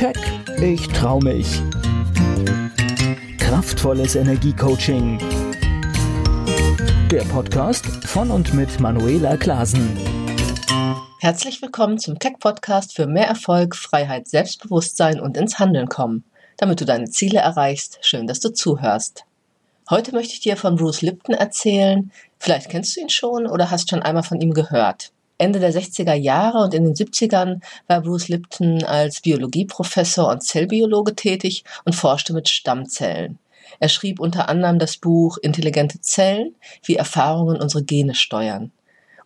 Keck, ich trau mich. Kraftvolles Energiecoaching. Der Podcast von und mit Manuela Klasen. Herzlich willkommen zum Keck Podcast für mehr Erfolg, Freiheit, Selbstbewusstsein und ins Handeln kommen. Damit du deine Ziele erreichst, schön, dass du zuhörst. Heute möchte ich dir von Bruce Lipton erzählen. Vielleicht kennst du ihn schon oder hast schon einmal von ihm gehört. Ende der 60er Jahre und in den 70ern war Bruce Lipton als Biologieprofessor und Zellbiologe tätig und forschte mit Stammzellen. Er schrieb unter anderem das Buch Intelligente Zellen, wie Erfahrungen unsere Gene steuern.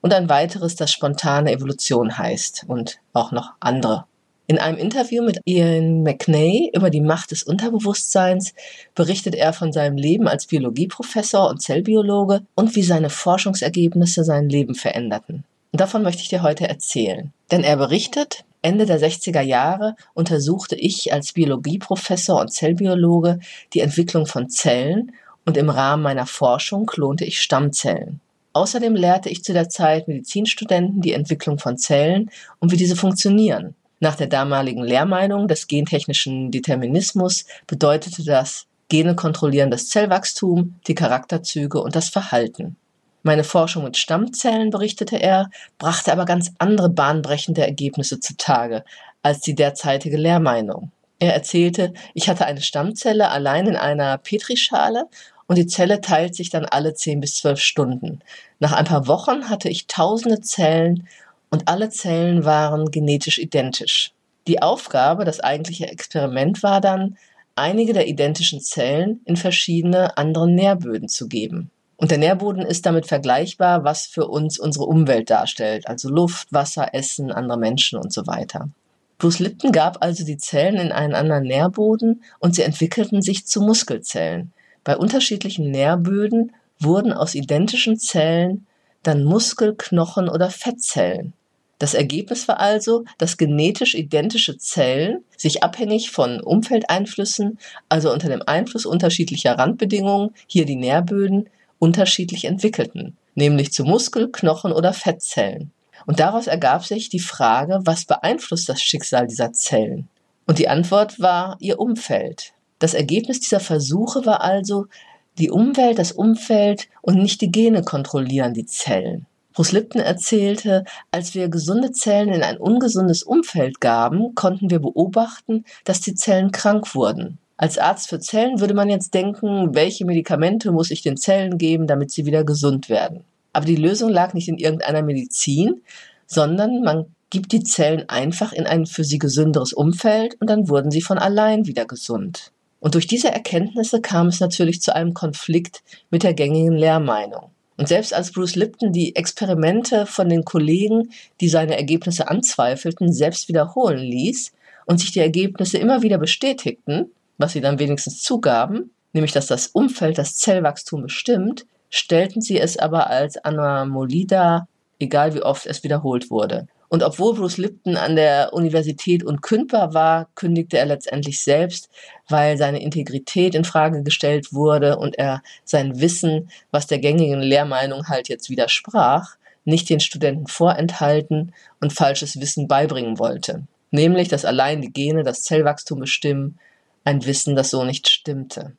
Und ein weiteres, das spontane Evolution heißt und auch noch andere. In einem Interview mit Ian McNay über die Macht des Unterbewusstseins berichtet er von seinem Leben als Biologieprofessor und Zellbiologe und wie seine Forschungsergebnisse sein Leben veränderten. Und davon möchte ich dir heute erzählen. Denn er berichtet, Ende der 60er Jahre untersuchte ich als Biologieprofessor und Zellbiologe die Entwicklung von Zellen und im Rahmen meiner Forschung klonte ich Stammzellen. Außerdem lehrte ich zu der Zeit Medizinstudenten die Entwicklung von Zellen und wie diese funktionieren. Nach der damaligen Lehrmeinung des gentechnischen Determinismus bedeutete das Gene kontrollieren das Zellwachstum, die Charakterzüge und das Verhalten. Meine Forschung mit Stammzellen, berichtete er, brachte aber ganz andere bahnbrechende Ergebnisse zutage als die derzeitige Lehrmeinung. Er erzählte, ich hatte eine Stammzelle allein in einer Petrischale und die Zelle teilt sich dann alle 10 bis 12 Stunden. Nach ein paar Wochen hatte ich tausende Zellen und alle Zellen waren genetisch identisch. Die Aufgabe, das eigentliche Experiment war dann, einige der identischen Zellen in verschiedene andere Nährböden zu geben. Und der Nährboden ist damit vergleichbar, was für uns unsere Umwelt darstellt, also Luft, Wasser, Essen, andere Menschen und so weiter. Bruce Lipton gab also die Zellen in einen anderen Nährboden und sie entwickelten sich zu Muskelzellen. Bei unterschiedlichen Nährböden wurden aus identischen Zellen dann Muskel-, Knochen- oder Fettzellen. Das Ergebnis war also, dass genetisch identische Zellen sich abhängig von Umfeldeinflüssen, also unter dem Einfluss unterschiedlicher Randbedingungen, hier die Nährböden, unterschiedlich entwickelten, nämlich zu Muskel-, Knochen- oder Fettzellen. Und daraus ergab sich die Frage, was beeinflusst das Schicksal dieser Zellen? Und die Antwort war ihr Umfeld. Das Ergebnis dieser Versuche war also, die Umwelt, das Umfeld und nicht die Gene kontrollieren die Zellen. Bruce Lipton erzählte, als wir gesunde Zellen in ein ungesundes Umfeld gaben, konnten wir beobachten, dass die Zellen krank wurden. Als Arzt für Zellen würde man jetzt denken, welche Medikamente muss ich den Zellen geben, damit sie wieder gesund werden. Aber die Lösung lag nicht in irgendeiner Medizin, sondern man gibt die Zellen einfach in ein für sie gesünderes Umfeld und dann wurden sie von allein wieder gesund. Und durch diese Erkenntnisse kam es natürlich zu einem Konflikt mit der gängigen Lehrmeinung. Und selbst als Bruce Lipton die Experimente von den Kollegen, die seine Ergebnisse anzweifelten, selbst wiederholen ließ und sich die Ergebnisse immer wieder bestätigten, was sie dann wenigstens zugaben, nämlich dass das Umfeld das Zellwachstum bestimmt, stellten sie es aber als Anomalie dar, egal wie oft es wiederholt wurde. Und obwohl Bruce Lipton an der Universität unkündbar war, kündigte er letztendlich selbst, weil seine Integrität in Frage gestellt wurde und er sein Wissen, was der gängigen Lehrmeinung halt jetzt widersprach, nicht den Studenten vorenthalten und falsches Wissen beibringen wollte. Nämlich, dass allein die Gene das Zellwachstum bestimmen ein Wissen, das so nicht stimmte.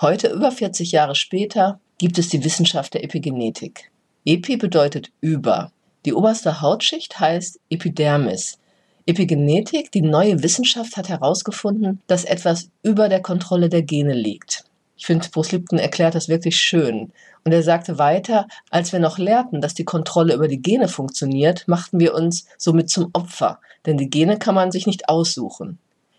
Heute, über 40 Jahre später, gibt es die Wissenschaft der Epigenetik. Epi bedeutet über. Die oberste Hautschicht heißt Epidermis. Epigenetik, die neue Wissenschaft, hat herausgefunden, dass etwas über der Kontrolle der Gene liegt. Ich finde, Bruce Lipton erklärt das wirklich schön. Und er sagte weiter, als wir noch lehrten, dass die Kontrolle über die Gene funktioniert, machten wir uns somit zum Opfer, denn die Gene kann man sich nicht aussuchen.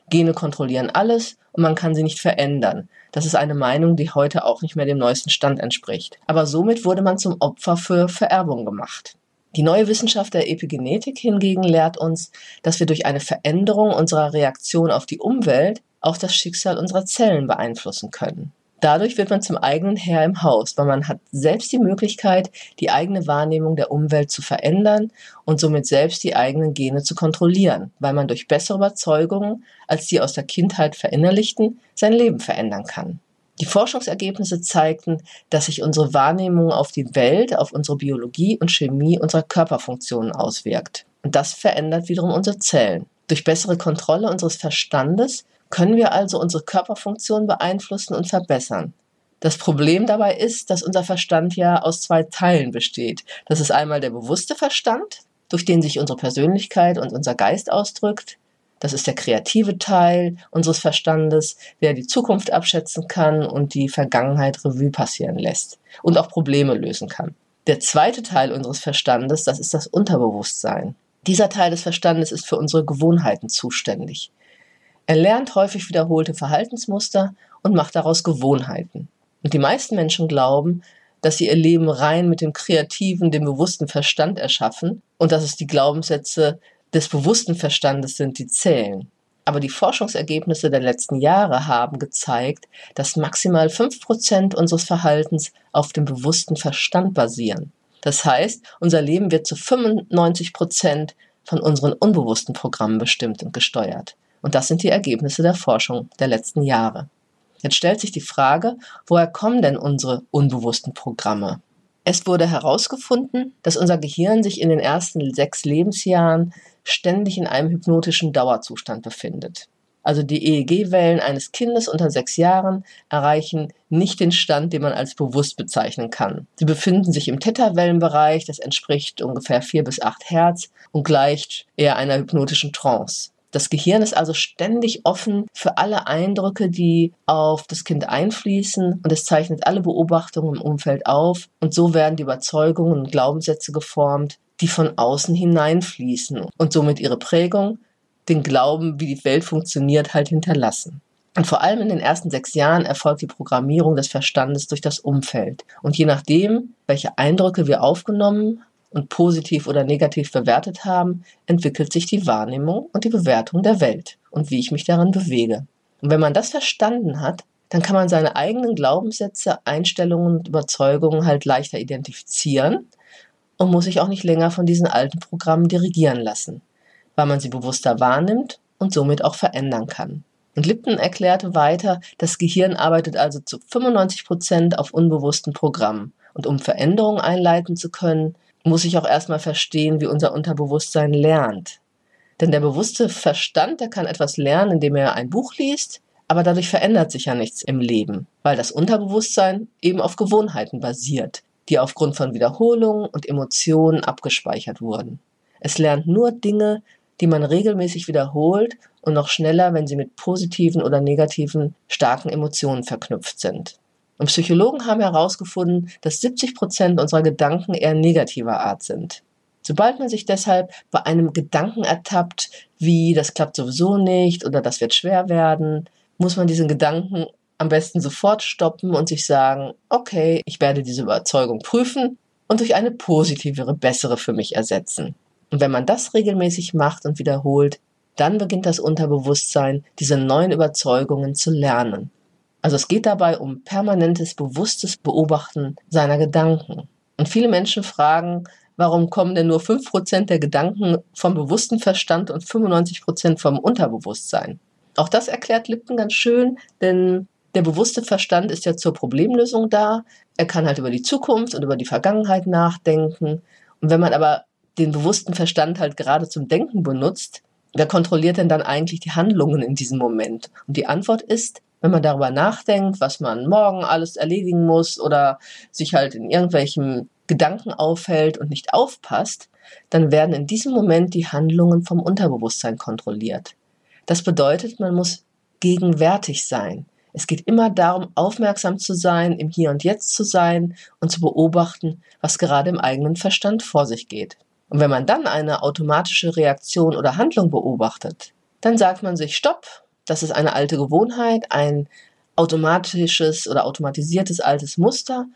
Gene kontrollieren alles und man kann sie nicht verändern. Das ist eine Meinung, die heute auch nicht mehr dem neuesten Stand entspricht. Aber somit wurde man zum Opfer für Vererbung gemacht. Die neue Wissenschaft der Epigenetik hingegen lehrt uns, dass wir durch eine Veränderung unserer Reaktion auf die Umwelt auch das Schicksal unserer Zellen beeinflussen können. Dadurch wird man zum eigenen Herr im Haus, weil man hat selbst die Möglichkeit, die eigene Wahrnehmung der Umwelt zu verändern und somit selbst die eigenen Gene zu kontrollieren, weil man durch bessere Überzeugungen als die aus der Kindheit verinnerlichten sein Leben verändern kann. Die Forschungsergebnisse zeigten, dass sich unsere Wahrnehmung auf die Welt, auf unsere Biologie und Chemie unserer Körperfunktionen auswirkt. Und das verändert wiederum unsere Zellen. Durch bessere Kontrolle unseres Verstandes können wir also unsere Körperfunktion beeinflussen und verbessern. Das Problem dabei ist, dass unser Verstand ja aus zwei Teilen besteht. Das ist einmal der bewusste Verstand, durch den sich unsere Persönlichkeit und unser Geist ausdrückt. Das ist der kreative Teil unseres Verstandes, der die Zukunft abschätzen kann und die Vergangenheit Revue passieren lässt und auch Probleme lösen kann. Der zweite Teil unseres Verstandes, das ist das Unterbewusstsein. Dieser Teil des Verstandes ist für unsere Gewohnheiten zuständig. Er lernt häufig wiederholte Verhaltensmuster und macht daraus Gewohnheiten. Und die meisten Menschen glauben, dass sie ihr Leben rein mit dem kreativen, dem bewussten Verstand erschaffen und dass es die Glaubenssätze des bewussten Verstandes sind, die zählen. Aber die Forschungsergebnisse der letzten Jahre haben gezeigt, dass maximal fünf Prozent unseres Verhaltens auf dem bewussten Verstand basieren. Das heißt, unser Leben wird zu 95 Prozent von unseren unbewussten Programmen bestimmt und gesteuert. Und das sind die Ergebnisse der Forschung der letzten Jahre. Jetzt stellt sich die Frage, woher kommen denn unsere unbewussten Programme? Es wurde herausgefunden, dass unser Gehirn sich in den ersten sechs Lebensjahren ständig in einem hypnotischen Dauerzustand befindet. Also die EEG-Wellen eines Kindes unter sechs Jahren erreichen nicht den Stand, den man als bewusst bezeichnen kann. Sie befinden sich im Theta-Wellenbereich, das entspricht ungefähr vier bis acht Hertz und gleicht eher einer hypnotischen Trance. Das Gehirn ist also ständig offen für alle Eindrücke, die auf das Kind einfließen und es zeichnet alle Beobachtungen im Umfeld auf und so werden die Überzeugungen und Glaubenssätze geformt, die von außen hineinfließen und somit ihre Prägung, den Glauben, wie die Welt funktioniert, halt hinterlassen. Und vor allem in den ersten sechs Jahren erfolgt die Programmierung des Verstandes durch das Umfeld. Und je nachdem, welche Eindrücke wir aufgenommen und positiv oder negativ bewertet haben, entwickelt sich die Wahrnehmung und die Bewertung der Welt und wie ich mich darin bewege. Und wenn man das verstanden hat, dann kann man seine eigenen Glaubenssätze, Einstellungen und Überzeugungen halt leichter identifizieren und muss sich auch nicht länger von diesen alten Programmen dirigieren lassen, weil man sie bewusster wahrnimmt und somit auch verändern kann. Und Lipton erklärte weiter, das Gehirn arbeitet also zu 95 Prozent auf unbewussten Programmen. Und um Veränderungen einleiten zu können, muss ich auch erstmal verstehen, wie unser Unterbewusstsein lernt. Denn der bewusste Verstand, der kann etwas lernen, indem er ein Buch liest, aber dadurch verändert sich ja nichts im Leben, weil das Unterbewusstsein eben auf Gewohnheiten basiert, die aufgrund von Wiederholungen und Emotionen abgespeichert wurden. Es lernt nur Dinge, die man regelmäßig wiederholt und noch schneller, wenn sie mit positiven oder negativen starken Emotionen verknüpft sind. Und Psychologen haben herausgefunden, dass 70 Prozent unserer Gedanken eher negativer Art sind. Sobald man sich deshalb bei einem Gedanken ertappt, wie das klappt sowieso nicht oder das wird schwer werden, muss man diesen Gedanken am besten sofort stoppen und sich sagen, okay, ich werde diese Überzeugung prüfen und durch eine positivere, bessere für mich ersetzen. Und wenn man das regelmäßig macht und wiederholt, dann beginnt das Unterbewusstsein, diese neuen Überzeugungen zu lernen. Also es geht dabei um permanentes, bewusstes Beobachten seiner Gedanken. Und viele Menschen fragen, warum kommen denn nur 5% der Gedanken vom bewussten Verstand und 95% vom Unterbewusstsein? Auch das erklärt Lipton ganz schön, denn der bewusste Verstand ist ja zur Problemlösung da. Er kann halt über die Zukunft und über die Vergangenheit nachdenken. Und wenn man aber den bewussten Verstand halt gerade zum Denken benutzt, wer kontrolliert denn dann eigentlich die Handlungen in diesem Moment? Und die Antwort ist, wenn man darüber nachdenkt, was man morgen alles erledigen muss oder sich halt in irgendwelchen Gedanken aufhält und nicht aufpasst, dann werden in diesem Moment die Handlungen vom Unterbewusstsein kontrolliert. Das bedeutet, man muss gegenwärtig sein. Es geht immer darum, aufmerksam zu sein, im Hier und Jetzt zu sein und zu beobachten, was gerade im eigenen Verstand vor sich geht. Und wenn man dann eine automatische Reaktion oder Handlung beobachtet, dann sagt man sich Stopp, das ist eine alte Gewohnheit, ein automatisches oder automatisiertes altes Muster.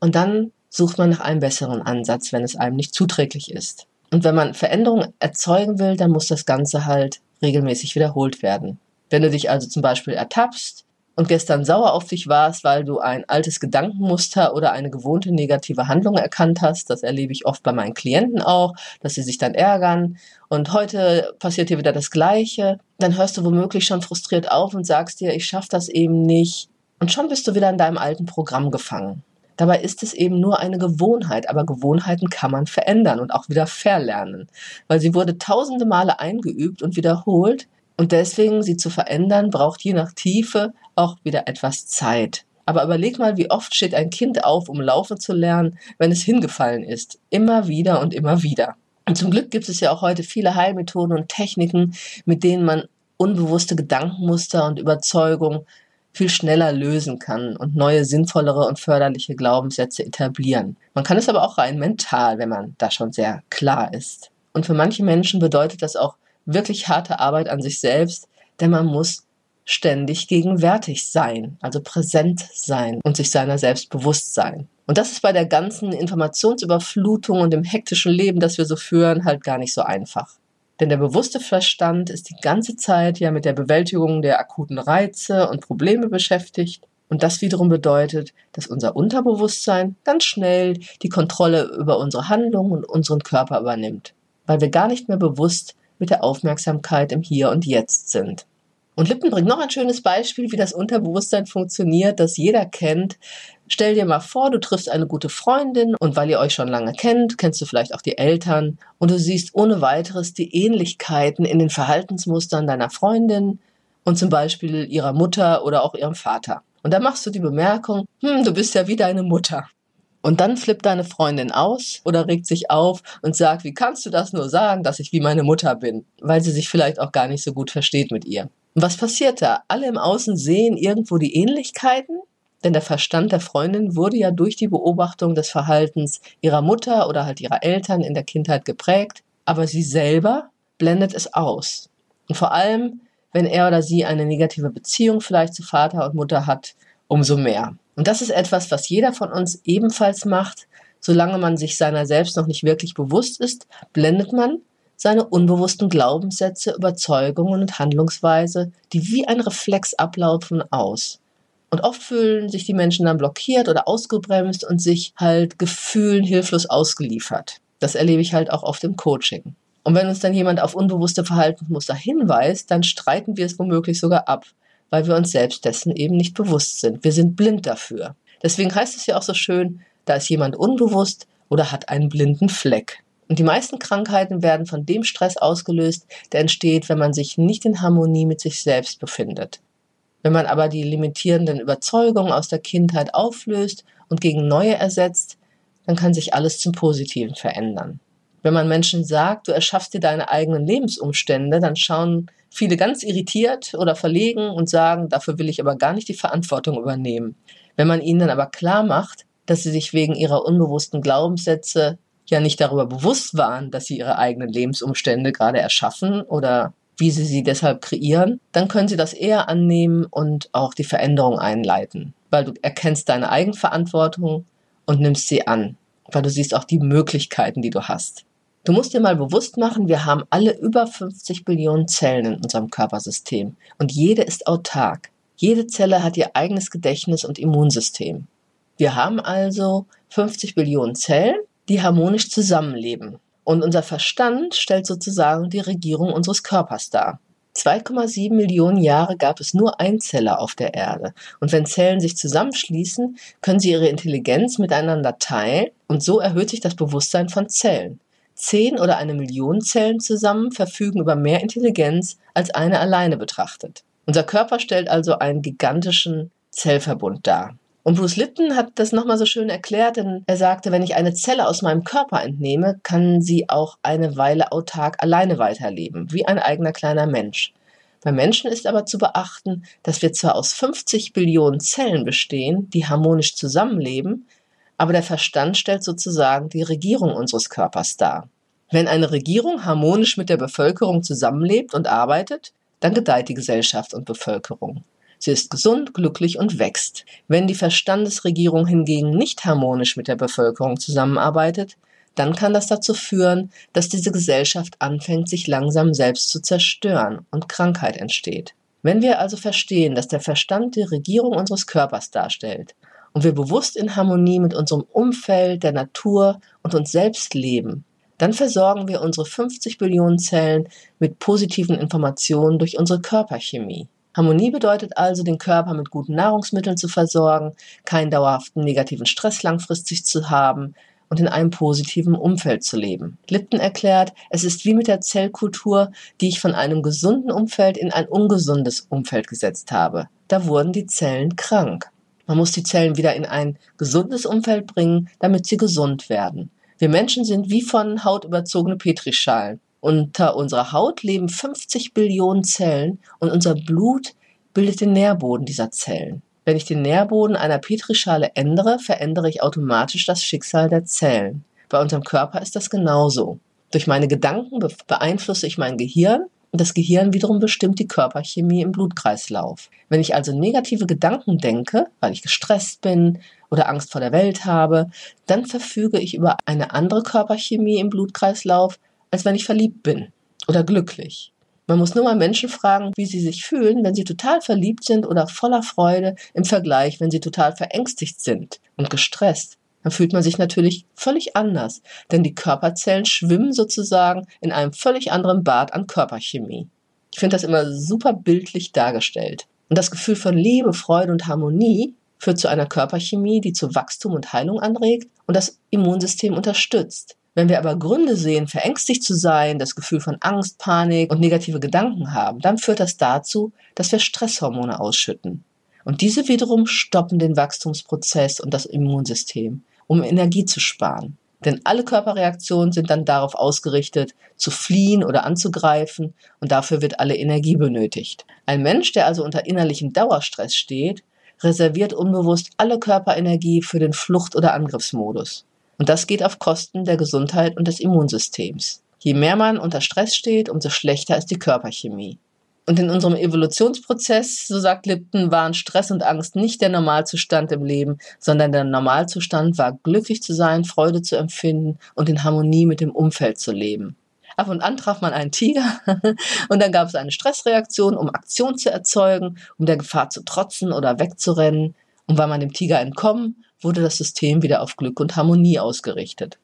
Und dann sucht man nach einem besseren Ansatz, wenn es einem nicht zuträglich ist. Und wenn man Veränderungen erzeugen will, dann muss das Ganze halt regelmäßig wiederholt werden. Wenn du dich also zum Beispiel ertappst, und gestern sauer auf dich warst, weil du ein altes Gedankenmuster oder eine gewohnte negative Handlung erkannt hast. Das erlebe ich oft bei meinen Klienten auch, dass sie sich dann ärgern. Und heute passiert dir wieder das Gleiche. Dann hörst du womöglich schon frustriert auf und sagst dir, ich schaffe das eben nicht. Und schon bist du wieder in deinem alten Programm gefangen. Dabei ist es eben nur eine Gewohnheit, aber Gewohnheiten kann man verändern und auch wieder verlernen, weil sie wurde tausende Male eingeübt und wiederholt und deswegen sie zu verändern braucht je nach Tiefe auch wieder etwas Zeit. Aber überleg mal, wie oft steht ein Kind auf, um laufen zu lernen, wenn es hingefallen ist. Immer wieder und immer wieder. Und zum Glück gibt es ja auch heute viele Heilmethoden und Techniken, mit denen man unbewusste Gedankenmuster und Überzeugungen viel schneller lösen kann und neue sinnvollere und förderliche Glaubenssätze etablieren. Man kann es aber auch rein mental, wenn man da schon sehr klar ist. Und für manche Menschen bedeutet das auch wirklich harte Arbeit an sich selbst, denn man muss ständig gegenwärtig sein, also präsent sein und sich seiner selbst bewusst sein. Und das ist bei der ganzen Informationsüberflutung und dem hektischen Leben, das wir so führen, halt gar nicht so einfach. Denn der bewusste Verstand ist die ganze Zeit ja mit der Bewältigung der akuten Reize und Probleme beschäftigt. Und das wiederum bedeutet, dass unser Unterbewusstsein ganz schnell die Kontrolle über unsere Handlungen und unseren Körper übernimmt, weil wir gar nicht mehr bewusst mit der Aufmerksamkeit im Hier und Jetzt sind. Und Lippen bringt noch ein schönes Beispiel, wie das Unterbewusstsein funktioniert, das jeder kennt. Stell dir mal vor, du triffst eine gute Freundin und weil ihr euch schon lange kennt, kennst du vielleicht auch die Eltern und du siehst ohne weiteres die Ähnlichkeiten in den Verhaltensmustern deiner Freundin und zum Beispiel ihrer Mutter oder auch ihrem Vater. Und da machst du die Bemerkung, hm, du bist ja wie deine Mutter. Und dann flippt deine Freundin aus oder regt sich auf und sagt, wie kannst du das nur sagen, dass ich wie meine Mutter bin? Weil sie sich vielleicht auch gar nicht so gut versteht mit ihr. Was passiert da? Alle im Außen sehen irgendwo die Ähnlichkeiten, denn der Verstand der Freundin wurde ja durch die Beobachtung des Verhaltens ihrer Mutter oder halt ihrer Eltern in der Kindheit geprägt, aber sie selber blendet es aus. Und vor allem, wenn er oder sie eine negative Beziehung vielleicht zu Vater und Mutter hat, umso mehr. Und das ist etwas, was jeder von uns ebenfalls macht. Solange man sich seiner selbst noch nicht wirklich bewusst ist, blendet man seine unbewussten Glaubenssätze, Überzeugungen und Handlungsweise, die wie ein Reflex ablaufen, aus. Und oft fühlen sich die Menschen dann blockiert oder ausgebremst und sich halt Gefühlen hilflos ausgeliefert. Das erlebe ich halt auch oft im Coaching. Und wenn uns dann jemand auf unbewusste Verhaltensmuster hinweist, dann streiten wir es womöglich sogar ab, weil wir uns selbst dessen eben nicht bewusst sind. Wir sind blind dafür. Deswegen heißt es ja auch so schön, da ist jemand unbewusst oder hat einen blinden Fleck. Und die meisten Krankheiten werden von dem Stress ausgelöst, der entsteht, wenn man sich nicht in Harmonie mit sich selbst befindet. Wenn man aber die limitierenden Überzeugungen aus der Kindheit auflöst und gegen neue ersetzt, dann kann sich alles zum Positiven verändern. Wenn man Menschen sagt, du erschaffst dir deine eigenen Lebensumstände, dann schauen viele ganz irritiert oder verlegen und sagen, dafür will ich aber gar nicht die Verantwortung übernehmen. Wenn man ihnen dann aber klar macht, dass sie sich wegen ihrer unbewussten Glaubenssätze ja nicht darüber bewusst waren, dass sie ihre eigenen Lebensumstände gerade erschaffen oder wie sie sie deshalb kreieren, dann können sie das eher annehmen und auch die Veränderung einleiten, weil du erkennst deine Eigenverantwortung und nimmst sie an, weil du siehst auch die Möglichkeiten, die du hast. Du musst dir mal bewusst machen, wir haben alle über 50 Billionen Zellen in unserem Körpersystem und jede ist autark. Jede Zelle hat ihr eigenes Gedächtnis und Immunsystem. Wir haben also 50 Billionen Zellen die harmonisch zusammenleben. Und unser Verstand stellt sozusagen die Regierung unseres Körpers dar. 2,7 Millionen Jahre gab es nur Einzeller auf der Erde. Und wenn Zellen sich zusammenschließen, können sie ihre Intelligenz miteinander teilen und so erhöht sich das Bewusstsein von Zellen. Zehn oder eine Million Zellen zusammen verfügen über mehr Intelligenz als eine alleine betrachtet. Unser Körper stellt also einen gigantischen Zellverbund dar. Und Bruce Lipton hat das nochmal so schön erklärt, denn er sagte, wenn ich eine Zelle aus meinem Körper entnehme, kann sie auch eine Weile autark alleine weiterleben, wie ein eigener kleiner Mensch. Beim Menschen ist aber zu beachten, dass wir zwar aus 50 Billionen Zellen bestehen, die harmonisch zusammenleben, aber der Verstand stellt sozusagen die Regierung unseres Körpers dar. Wenn eine Regierung harmonisch mit der Bevölkerung zusammenlebt und arbeitet, dann gedeiht die Gesellschaft und Bevölkerung. Sie ist gesund, glücklich und wächst. Wenn die Verstandesregierung hingegen nicht harmonisch mit der Bevölkerung zusammenarbeitet, dann kann das dazu führen, dass diese Gesellschaft anfängt, sich langsam selbst zu zerstören und Krankheit entsteht. Wenn wir also verstehen, dass der Verstand die Regierung unseres Körpers darstellt und wir bewusst in Harmonie mit unserem Umfeld, der Natur und uns selbst leben, dann versorgen wir unsere 50 Billionen Zellen mit positiven Informationen durch unsere Körperchemie. Harmonie bedeutet also, den Körper mit guten Nahrungsmitteln zu versorgen, keinen dauerhaften negativen Stress langfristig zu haben und in einem positiven Umfeld zu leben. Lipton erklärt, es ist wie mit der Zellkultur, die ich von einem gesunden Umfeld in ein ungesundes Umfeld gesetzt habe. Da wurden die Zellen krank. Man muss die Zellen wieder in ein gesundes Umfeld bringen, damit sie gesund werden. Wir Menschen sind wie von Haut überzogene Petrischalen. Unter unserer Haut leben 50 Billionen Zellen und unser Blut bildet den Nährboden dieser Zellen. Wenn ich den Nährboden einer Petrischale ändere, verändere ich automatisch das Schicksal der Zellen. Bei unserem Körper ist das genauso. Durch meine Gedanken beeinflusse ich mein Gehirn und das Gehirn wiederum bestimmt die Körperchemie im Blutkreislauf. Wenn ich also negative Gedanken denke, weil ich gestresst bin oder Angst vor der Welt habe, dann verfüge ich über eine andere Körperchemie im Blutkreislauf, als wenn ich verliebt bin oder glücklich. Man muss nur mal Menschen fragen, wie sie sich fühlen, wenn sie total verliebt sind oder voller Freude im Vergleich, wenn sie total verängstigt sind und gestresst. Dann fühlt man sich natürlich völlig anders, denn die Körperzellen schwimmen sozusagen in einem völlig anderen Bad an Körperchemie. Ich finde das immer super bildlich dargestellt. Und das Gefühl von Liebe, Freude und Harmonie führt zu einer Körperchemie, die zu Wachstum und Heilung anregt und das Immunsystem unterstützt. Wenn wir aber Gründe sehen, verängstigt zu sein, das Gefühl von Angst, Panik und negative Gedanken haben, dann führt das dazu, dass wir Stresshormone ausschütten. Und diese wiederum stoppen den Wachstumsprozess und das Immunsystem, um Energie zu sparen. Denn alle Körperreaktionen sind dann darauf ausgerichtet, zu fliehen oder anzugreifen und dafür wird alle Energie benötigt. Ein Mensch, der also unter innerlichem Dauerstress steht, reserviert unbewusst alle Körperenergie für den Flucht- oder Angriffsmodus. Und das geht auf Kosten der Gesundheit und des Immunsystems. Je mehr man unter Stress steht, umso schlechter ist die Körperchemie. Und in unserem Evolutionsprozess, so sagt Lipton, waren Stress und Angst nicht der Normalzustand im Leben, sondern der Normalzustand war glücklich zu sein, Freude zu empfinden und in Harmonie mit dem Umfeld zu leben. Ab und an traf man einen Tiger und dann gab es eine Stressreaktion, um Aktion zu erzeugen, um der Gefahr zu trotzen oder wegzurennen. Und war man dem Tiger entkommen, wurde das System wieder auf Glück und Harmonie ausgerichtet.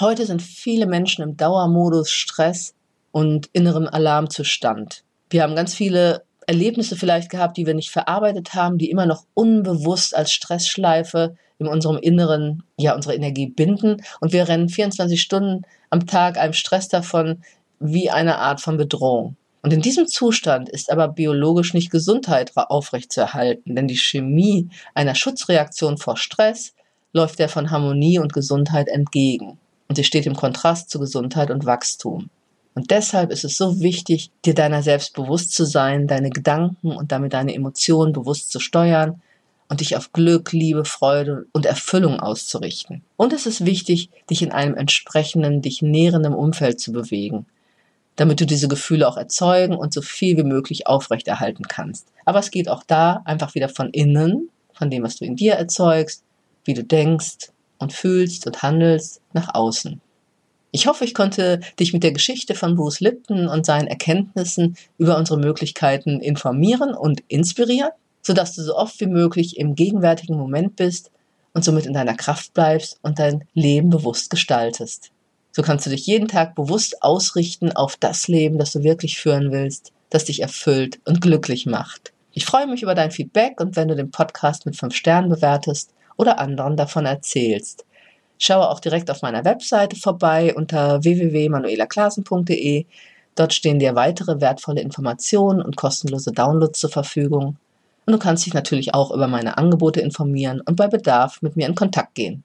Heute sind viele Menschen im Dauermodus Stress und inneren Alarmzustand. Wir haben ganz viele Erlebnisse vielleicht gehabt, die wir nicht verarbeitet haben, die immer noch unbewusst als Stressschleife in unserem Inneren ja unsere Energie binden und wir rennen 24 Stunden am Tag einem Stress davon wie eine Art von Bedrohung. Und in diesem Zustand ist aber biologisch nicht Gesundheit aufrechtzuerhalten, denn die Chemie einer Schutzreaktion vor Stress läuft der von Harmonie und Gesundheit entgegen. Und sie steht im Kontrast zu Gesundheit und Wachstum. Und deshalb ist es so wichtig, dir deiner selbst bewusst zu sein, deine Gedanken und damit deine Emotionen bewusst zu steuern und dich auf Glück, Liebe, Freude und Erfüllung auszurichten. Und es ist wichtig, dich in einem entsprechenden, dich nährenden Umfeld zu bewegen damit du diese Gefühle auch erzeugen und so viel wie möglich aufrechterhalten kannst. Aber es geht auch da einfach wieder von innen, von dem, was du in dir erzeugst, wie du denkst und fühlst und handelst, nach außen. Ich hoffe, ich konnte dich mit der Geschichte von Bruce Lipton und seinen Erkenntnissen über unsere Möglichkeiten informieren und inspirieren, sodass du so oft wie möglich im gegenwärtigen Moment bist und somit in deiner Kraft bleibst und dein Leben bewusst gestaltest. So kannst du dich jeden Tag bewusst ausrichten auf das Leben, das du wirklich führen willst, das dich erfüllt und glücklich macht. Ich freue mich über dein Feedback und wenn du den Podcast mit 5 Sternen bewertest oder anderen davon erzählst. Schaue auch direkt auf meiner Webseite vorbei unter www.manuelaklasen.de. Dort stehen dir weitere wertvolle Informationen und kostenlose Downloads zur Verfügung. Und du kannst dich natürlich auch über meine Angebote informieren und bei Bedarf mit mir in Kontakt gehen.